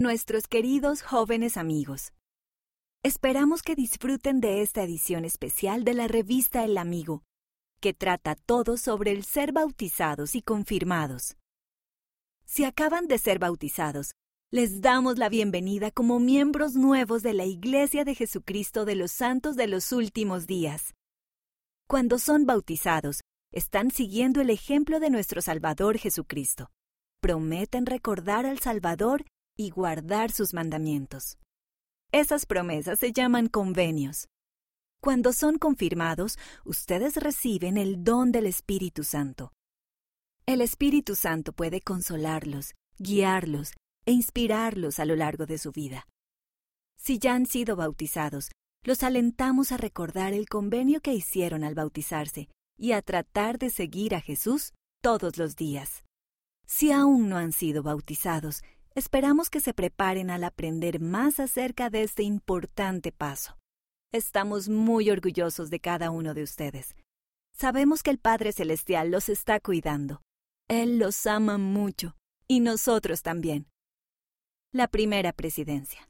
nuestros queridos jóvenes amigos. Esperamos que disfruten de esta edición especial de la revista El Amigo, que trata todo sobre el ser bautizados y confirmados. Si acaban de ser bautizados, les damos la bienvenida como miembros nuevos de la Iglesia de Jesucristo de los Santos de los Últimos Días. Cuando son bautizados, están siguiendo el ejemplo de nuestro Salvador Jesucristo. Prometen recordar al Salvador y guardar sus mandamientos. Esas promesas se llaman convenios. Cuando son confirmados, ustedes reciben el don del Espíritu Santo. El Espíritu Santo puede consolarlos, guiarlos e inspirarlos a lo largo de su vida. Si ya han sido bautizados, los alentamos a recordar el convenio que hicieron al bautizarse y a tratar de seguir a Jesús todos los días. Si aún no han sido bautizados, Esperamos que se preparen al aprender más acerca de este importante paso. Estamos muy orgullosos de cada uno de ustedes. Sabemos que el Padre Celestial los está cuidando. Él los ama mucho, y nosotros también. La primera presidencia.